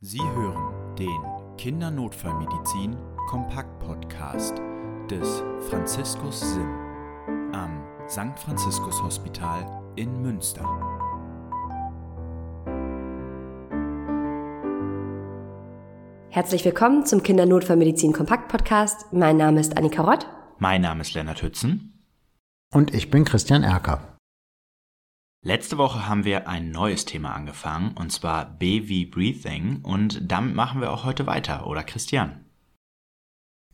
Sie hören den Kindernotfallmedizin Kompakt Podcast des Franziskus Sim am St. Franziskus Hospital in Münster. Herzlich willkommen zum Kindernotfallmedizin Kompakt Podcast. Mein Name ist Annika Rott. Mein Name ist Lennart Hützen. Und ich bin Christian Erker. Letzte Woche haben wir ein neues Thema angefangen, und zwar B wie Breathing, und damit machen wir auch heute weiter, oder Christian?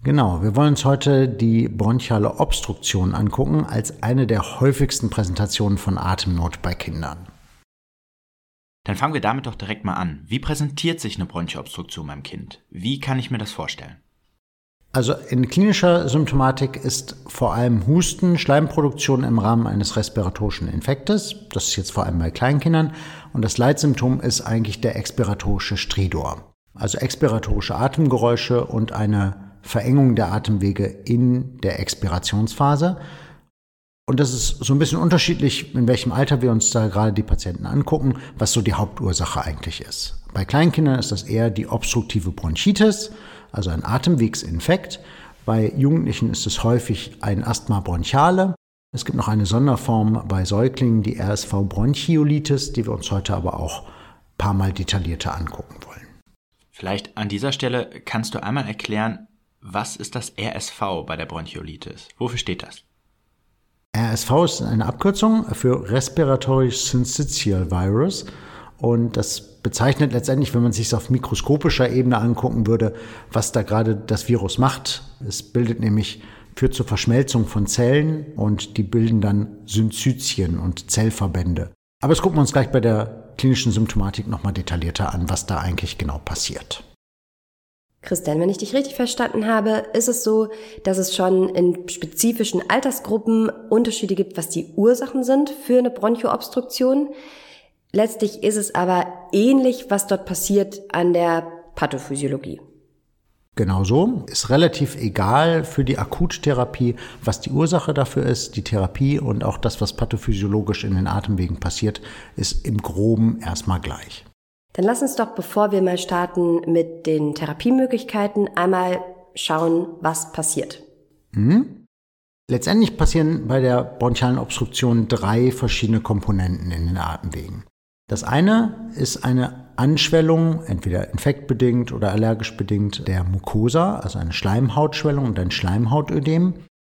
Genau, wir wollen uns heute die bronchiale Obstruktion angucken als eine der häufigsten Präsentationen von Atemnot bei Kindern. Dann fangen wir damit doch direkt mal an. Wie präsentiert sich eine Bronchoobstruktion beim Kind? Wie kann ich mir das vorstellen? Also in klinischer Symptomatik ist vor allem Husten, Schleimproduktion im Rahmen eines respiratorischen Infektes. Das ist jetzt vor allem bei Kleinkindern. Und das Leitsymptom ist eigentlich der expiratorische Stridor. Also expiratorische Atemgeräusche und eine Verengung der Atemwege in der Expirationsphase. Und das ist so ein bisschen unterschiedlich, in welchem Alter wir uns da gerade die Patienten angucken, was so die Hauptursache eigentlich ist. Bei Kleinkindern ist das eher die obstruktive Bronchitis also ein Atemwegsinfekt. Bei Jugendlichen ist es häufig ein Asthma bronchiale. Es gibt noch eine Sonderform bei Säuglingen, die RSV Bronchiolitis, die wir uns heute aber auch ein paar Mal detaillierter angucken wollen. Vielleicht an dieser Stelle kannst du einmal erklären, was ist das RSV bei der Bronchiolitis? Wofür steht das? RSV ist eine Abkürzung für Respiratory Syncytial Virus und das bezeichnet letztendlich, wenn man sich auf mikroskopischer Ebene angucken würde, was da gerade das Virus macht. Es bildet nämlich, führt zur Verschmelzung von Zellen und die bilden dann Synzytien und Zellverbände. Aber das gucken wir uns gleich bei der klinischen Symptomatik nochmal detaillierter an, was da eigentlich genau passiert. Christian, wenn ich dich richtig verstanden habe, ist es so, dass es schon in spezifischen Altersgruppen Unterschiede gibt, was die Ursachen sind für eine Bronchoobstruktion. Letztlich ist es aber ähnlich, was dort passiert an der Pathophysiologie. Genau so. Ist relativ egal für die Akuttherapie, was die Ursache dafür ist. Die Therapie und auch das, was pathophysiologisch in den Atemwegen passiert, ist im Groben erstmal gleich. Dann lass uns doch, bevor wir mal starten mit den Therapiemöglichkeiten, einmal schauen, was passiert. Mhm. Letztendlich passieren bei der bronchialen Obstruktion drei verschiedene Komponenten in den Atemwegen. Das eine ist eine Anschwellung, entweder infektbedingt oder allergisch bedingt, der Mucosa, also eine Schleimhautschwellung und ein Schleimhautödem.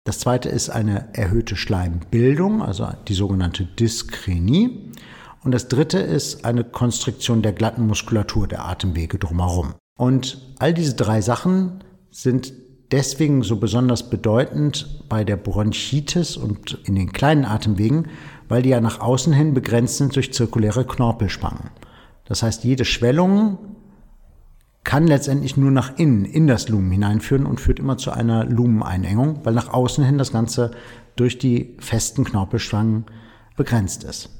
Das zweite ist eine erhöhte Schleimbildung, also die sogenannte Dyskrenie. Und das dritte ist eine Konstriktion der glatten Muskulatur der Atemwege drumherum. Und all diese drei Sachen sind deswegen so besonders bedeutend bei der Bronchitis und in den kleinen Atemwegen, weil die ja nach außen hin begrenzt sind durch zirkuläre Knorpelspangen. Das heißt, jede Schwellung kann letztendlich nur nach innen, in das Lumen hineinführen und führt immer zu einer Lumeneinengung, weil nach außen hin das Ganze durch die festen Knorpelspangen begrenzt ist.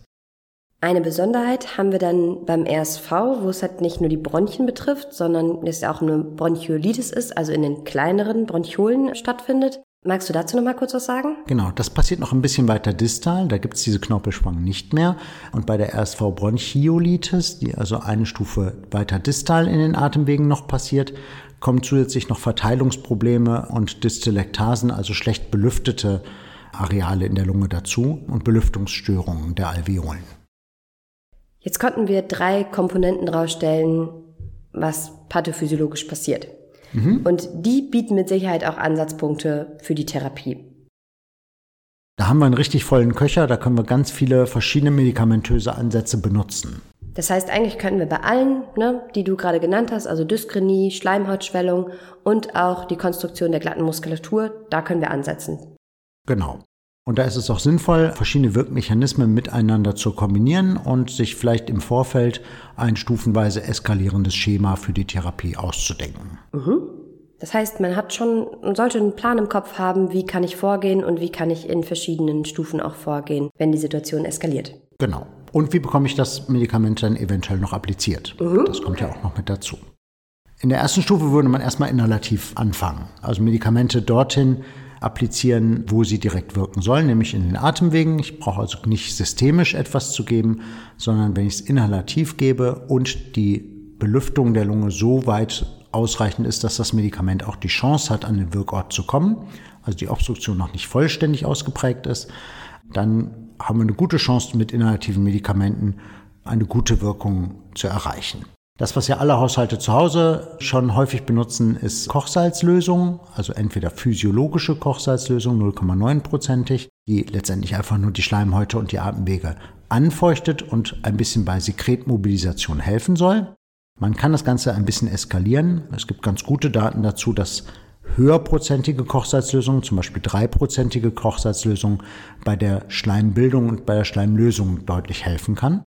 Eine Besonderheit haben wir dann beim RSV, wo es halt nicht nur die Bronchien betrifft, sondern es auch eine Bronchiolitis ist, also in den kleineren Bronchiolen stattfindet. Magst du dazu noch mal kurz was sagen? Genau, das passiert noch ein bisschen weiter distal, da gibt es diese Knorpelspangen nicht mehr. Und bei der RSV Bronchiolitis, die also eine Stufe weiter distal in den Atemwegen noch passiert, kommen zusätzlich noch Verteilungsprobleme und Dystelektasen, also schlecht belüftete Areale in der Lunge dazu und Belüftungsstörungen der Alveolen. Jetzt konnten wir drei Komponenten rausstellen, was pathophysiologisch passiert. Mhm. Und die bieten mit Sicherheit auch Ansatzpunkte für die Therapie. Da haben wir einen richtig vollen Köcher, da können wir ganz viele verschiedene medikamentöse Ansätze benutzen. Das heißt, eigentlich könnten wir bei allen, ne, die du gerade genannt hast, also Dyskrenie, Schleimhautschwellung und auch die Konstruktion der glatten Muskulatur, da können wir ansetzen. Genau. Und da ist es auch sinnvoll, verschiedene Wirkmechanismen miteinander zu kombinieren und sich vielleicht im Vorfeld ein stufenweise eskalierendes Schema für die Therapie auszudenken. Mhm. Das heißt, man hat schon, man sollte einen Plan im Kopf haben, wie kann ich vorgehen und wie kann ich in verschiedenen Stufen auch vorgehen, wenn die Situation eskaliert. Genau. Und wie bekomme ich das Medikament dann eventuell noch appliziert? Mhm. Das kommt ja auch noch mit dazu. In der ersten Stufe würde man erstmal inhalativ anfangen. Also Medikamente dorthin applizieren, wo sie direkt wirken sollen, nämlich in den Atemwegen. Ich brauche also nicht systemisch etwas zu geben, sondern wenn ich es inhalativ gebe und die Belüftung der Lunge so weit ausreichend ist, dass das Medikament auch die Chance hat, an den Wirkort zu kommen, also die Obstruktion noch nicht vollständig ausgeprägt ist, dann haben wir eine gute Chance, mit inhalativen Medikamenten eine gute Wirkung zu erreichen. Das, was ja alle Haushalte zu Hause schon häufig benutzen, ist Kochsalzlösung, also entweder physiologische Kochsalzlösung 0,9-prozentig, die letztendlich einfach nur die Schleimhäute und die Atemwege anfeuchtet und ein bisschen bei Sekretmobilisation helfen soll. Man kann das Ganze ein bisschen eskalieren. Es gibt ganz gute Daten dazu, dass höherprozentige Kochsalzlösungen, zum Beispiel dreiprozentige Kochsalzlösungen, bei der Schleimbildung und bei der Schleimlösung deutlich helfen kann.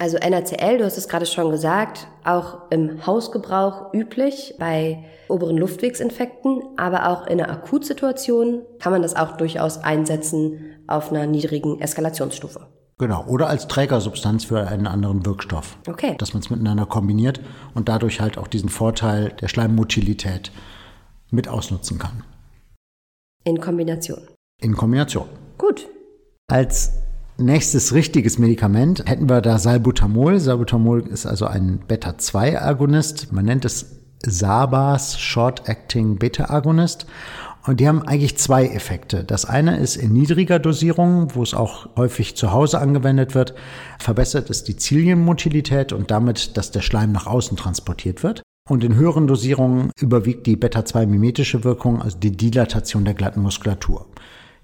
Also NaCl, du hast es gerade schon gesagt, auch im Hausgebrauch üblich bei oberen Luftwegsinfekten, aber auch in einer Akutsituation kann man das auch durchaus einsetzen auf einer niedrigen Eskalationsstufe. Genau, oder als Trägersubstanz für einen anderen Wirkstoff. Okay. Dass man es miteinander kombiniert und dadurch halt auch diesen Vorteil der Schleimmotilität mit ausnutzen kann. In Kombination. In Kombination. Gut. Als nächstes richtiges Medikament hätten wir da Salbutamol. Salbutamol ist also ein Beta-2-Agonist. Man nennt es SABAS, Short-Acting Beta-Agonist. Und die haben eigentlich zwei Effekte. Das eine ist in niedriger Dosierung, wo es auch häufig zu Hause angewendet wird, verbessert es die Zilienmotilität und damit, dass der Schleim nach außen transportiert wird. Und in höheren Dosierungen überwiegt die Beta-2-mimetische Wirkung, also die Dilatation der glatten Muskulatur.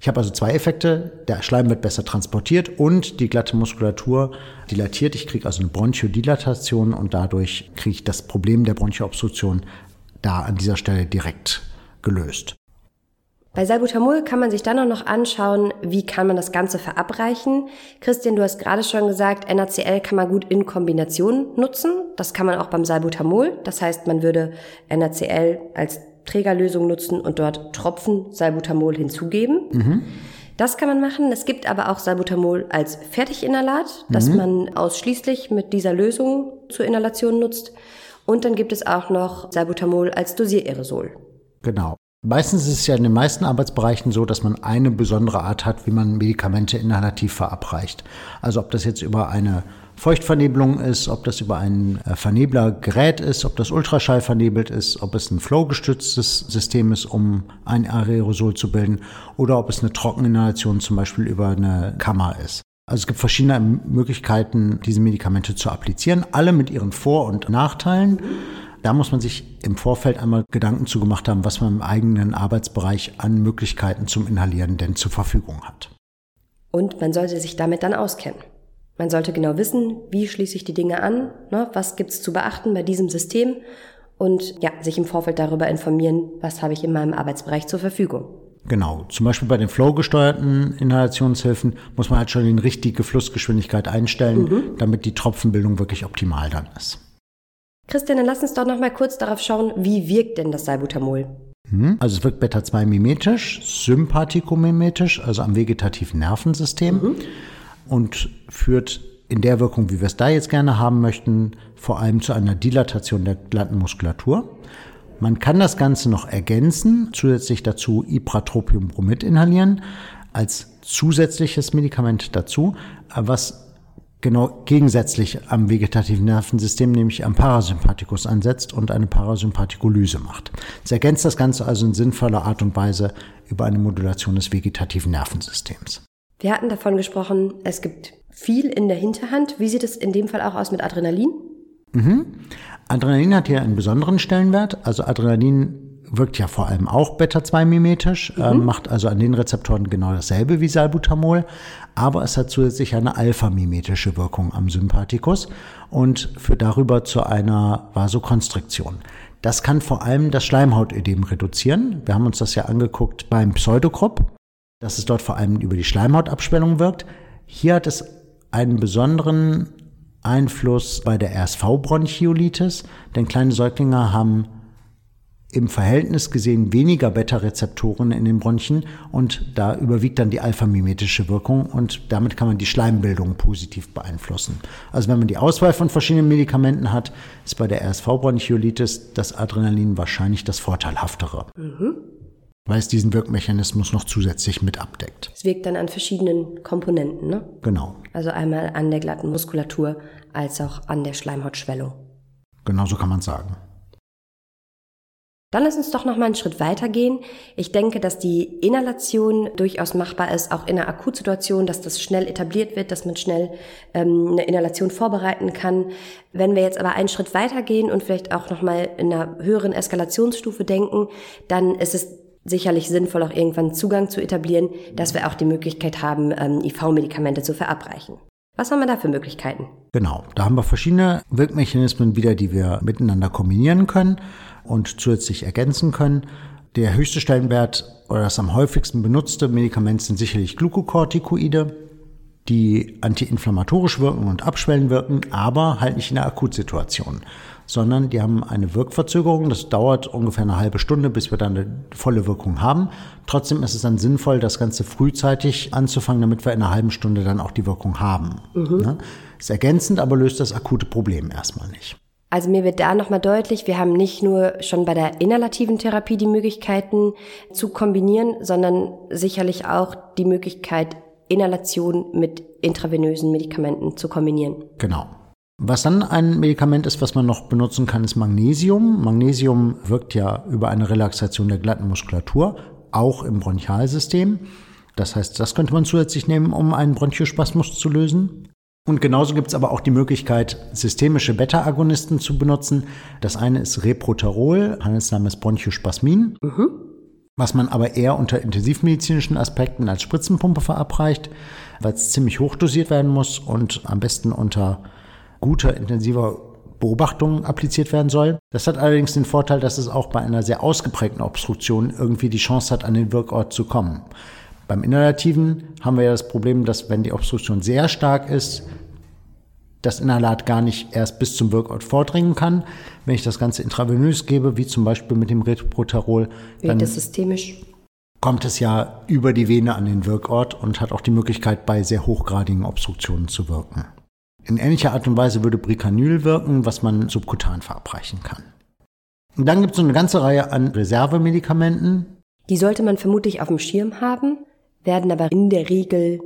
Ich habe also zwei Effekte. Der Schleim wird besser transportiert und die glatte Muskulatur dilatiert. Ich kriege also eine Bronchodilatation und dadurch kriege ich das Problem der Bronchoobstruktion da an dieser Stelle direkt gelöst. Bei Salbutamol kann man sich dann auch noch anschauen, wie kann man das Ganze verabreichen. Christian, du hast gerade schon gesagt, NaCl kann man gut in Kombination nutzen. Das kann man auch beim Salbutamol. Das heißt, man würde NaCl als Trägerlösung nutzen und dort Tropfen Salbutamol hinzugeben. Mhm. Das kann man machen. Es gibt aber auch Salbutamol als Fertiginhalat, das mhm. man ausschließlich mit dieser Lösung zur Inhalation nutzt. Und dann gibt es auch noch Salbutamol als Dosiererosol. Genau. Meistens ist es ja in den meisten Arbeitsbereichen so, dass man eine besondere Art hat, wie man Medikamente inhalativ verabreicht. Also ob das jetzt über eine Feuchtvernebelung ist, ob das über ein äh, Verneblergerät ist, ob das Ultraschall vernebelt ist, ob es ein Flow-gestütztes System ist, um ein Aerosol zu bilden, oder ob es eine Trockeninhalation zum Beispiel über eine Kammer ist. Also es gibt verschiedene Möglichkeiten, diese Medikamente zu applizieren, alle mit ihren Vor- und Nachteilen. Da muss man sich im Vorfeld einmal Gedanken zu gemacht haben, was man im eigenen Arbeitsbereich an Möglichkeiten zum Inhalieren denn zur Verfügung hat. Und man sollte sich damit dann auskennen. Man sollte genau wissen, wie schließe ich die Dinge an, ne, was gibt es zu beachten bei diesem System und ja, sich im Vorfeld darüber informieren, was habe ich in meinem Arbeitsbereich zur Verfügung. Genau. Zum Beispiel bei den flow-gesteuerten Inhalationshilfen muss man halt schon die richtige Flussgeschwindigkeit einstellen, mhm. damit die Tropfenbildung wirklich optimal dann ist. Christian, dann lass uns doch noch mal kurz darauf schauen, wie wirkt denn das Salbutamol? Mhm. Also es wirkt Beta-2-mimetisch, sympathikomimetisch, also am vegetativen Nervensystem. Mhm und führt in der Wirkung, wie wir es da jetzt gerne haben möchten, vor allem zu einer Dilatation der glatten Muskulatur. Man kann das Ganze noch ergänzen, zusätzlich dazu Ipratropiumbromid inhalieren, als zusätzliches Medikament dazu, was genau gegensätzlich am vegetativen Nervensystem, nämlich am Parasympathikus ansetzt und eine Parasympathikolyse macht. Es ergänzt das Ganze also in sinnvoller Art und Weise über eine Modulation des vegetativen Nervensystems. Wir hatten davon gesprochen, es gibt viel in der Hinterhand. Wie sieht es in dem Fall auch aus mit Adrenalin? Mhm. Adrenalin hat hier einen besonderen Stellenwert. Also Adrenalin wirkt ja vor allem auch Beta-2-mimetisch, mhm. äh, macht also an den Rezeptoren genau dasselbe wie Salbutamol, aber es hat zusätzlich eine alpha-mimetische Wirkung am Sympathikus und führt darüber zu einer Vasokonstriktion. Das kann vor allem das Schleimhautödem reduzieren. Wir haben uns das ja angeguckt beim Pseudocrop dass es dort vor allem über die Schleimhautabschwellung wirkt. Hier hat es einen besonderen Einfluss bei der RSV-Bronchiolitis, denn kleine Säuglinge haben im Verhältnis gesehen weniger Beta-Rezeptoren in den Bronchien und da überwiegt dann die alpha-mimetische Wirkung und damit kann man die Schleimbildung positiv beeinflussen. Also wenn man die Auswahl von verschiedenen Medikamenten hat, ist bei der RSV-Bronchiolitis das Adrenalin wahrscheinlich das vorteilhaftere. Mhm weil es diesen Wirkmechanismus noch zusätzlich mit abdeckt. Es wirkt dann an verschiedenen Komponenten, ne? Genau. Also einmal an der glatten Muskulatur als auch an der Schleimhautschwellung. Genau so kann man sagen. Dann lass uns doch noch mal einen Schritt weiter gehen. Ich denke, dass die Inhalation durchaus machbar ist, auch in einer Akutsituation, dass das schnell etabliert wird, dass man schnell ähm, eine Inhalation vorbereiten kann. Wenn wir jetzt aber einen Schritt weiter gehen und vielleicht auch noch mal in einer höheren Eskalationsstufe denken, dann ist es sicherlich sinnvoll, auch irgendwann Zugang zu etablieren, dass wir auch die Möglichkeit haben, ähm, IV-Medikamente zu verabreichen. Was haben wir da für Möglichkeiten? Genau, da haben wir verschiedene Wirkmechanismen wieder, die wir miteinander kombinieren können und zusätzlich ergänzen können. Der höchste Stellenwert oder das am häufigsten benutzte Medikament sind sicherlich Glukokortikoide, die antiinflammatorisch wirken und abschwellen wirken, aber halt nicht in der Akutsituation, sondern die haben eine Wirkverzögerung. Das dauert ungefähr eine halbe Stunde, bis wir dann eine volle Wirkung haben. Trotzdem ist es dann sinnvoll, das Ganze frühzeitig anzufangen, damit wir in einer halben Stunde dann auch die Wirkung haben. Mhm. Ne? Ist ergänzend, aber löst das akute Problem erstmal nicht. Also mir wird da nochmal deutlich, wir haben nicht nur schon bei der inhalativen Therapie die Möglichkeiten zu kombinieren, sondern sicherlich auch die Möglichkeit, Inhalation mit intravenösen Medikamenten zu kombinieren. Genau. Was dann ein Medikament ist, was man noch benutzen kann, ist Magnesium. Magnesium wirkt ja über eine Relaxation der glatten Muskulatur, auch im Bronchialsystem. Das heißt, das könnte man zusätzlich nehmen, um einen Bronchospasmus zu lösen. Und genauso gibt es aber auch die Möglichkeit, systemische Beta-Agonisten zu benutzen. Das eine ist Reproterol, Handelsname ist Bronchospasmin, mhm. was man aber eher unter intensivmedizinischen Aspekten als Spritzenpumpe verabreicht, weil es ziemlich hochdosiert werden muss und am besten unter guter intensiver Beobachtung appliziert werden soll. Das hat allerdings den Vorteil, dass es auch bei einer sehr ausgeprägten Obstruktion irgendwie die Chance hat, an den Wirkort zu kommen. Beim Inhalativen haben wir ja das Problem, dass wenn die Obstruktion sehr stark ist, das Inhalat gar nicht erst bis zum Wirkort vordringen kann. Wenn ich das Ganze intravenös gebe, wie zum Beispiel mit dem Retroproterol, dann kommt es ja über die Vene an den Wirkort und hat auch die Möglichkeit, bei sehr hochgradigen Obstruktionen zu wirken. In ähnlicher Art und Weise würde Bricanyl wirken, was man subkutan verabreichen kann. Und dann gibt es so eine ganze Reihe an Reservemedikamenten. Die sollte man vermutlich auf dem Schirm haben, werden aber in der Regel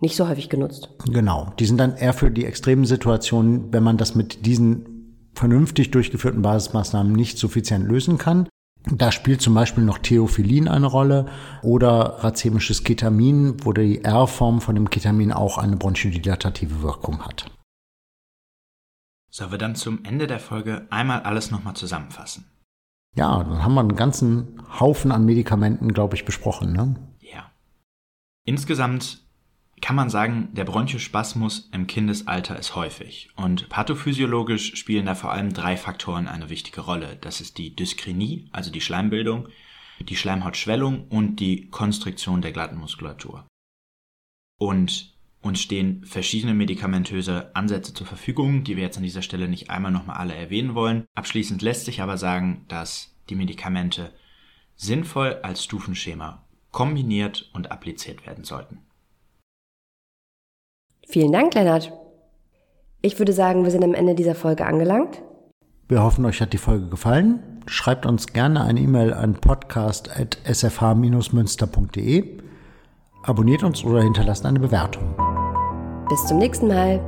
nicht so häufig genutzt. Genau, die sind dann eher für die extremen Situationen, wenn man das mit diesen vernünftig durchgeführten Basismaßnahmen nicht suffizient lösen kann. Da spielt zum Beispiel noch Theophilin eine Rolle oder racemisches Ketamin, wo die R-Form von dem Ketamin auch eine bronchodilatative Wirkung hat. Sollen wir dann zum Ende der Folge einmal alles nochmal zusammenfassen? Ja, dann haben wir einen ganzen Haufen an Medikamenten, glaube ich, besprochen. Ne? Ja. Insgesamt kann man sagen, der Bronchospasmus im Kindesalter ist häufig und pathophysiologisch spielen da vor allem drei Faktoren eine wichtige Rolle. Das ist die Dyskrinie, also die Schleimbildung, die Schleimhautschwellung und die Konstriktion der glatten Muskulatur. Und uns stehen verschiedene medikamentöse Ansätze zur Verfügung, die wir jetzt an dieser Stelle nicht einmal nochmal alle erwähnen wollen. Abschließend lässt sich aber sagen, dass die Medikamente sinnvoll als Stufenschema kombiniert und appliziert werden sollten. Vielen Dank, Lennart. Ich würde sagen, wir sind am Ende dieser Folge angelangt. Wir hoffen, euch hat die Folge gefallen. Schreibt uns gerne eine E-Mail an podcast.sfh-münster.de. Abonniert uns oder hinterlasst eine Bewertung. Bis zum nächsten Mal.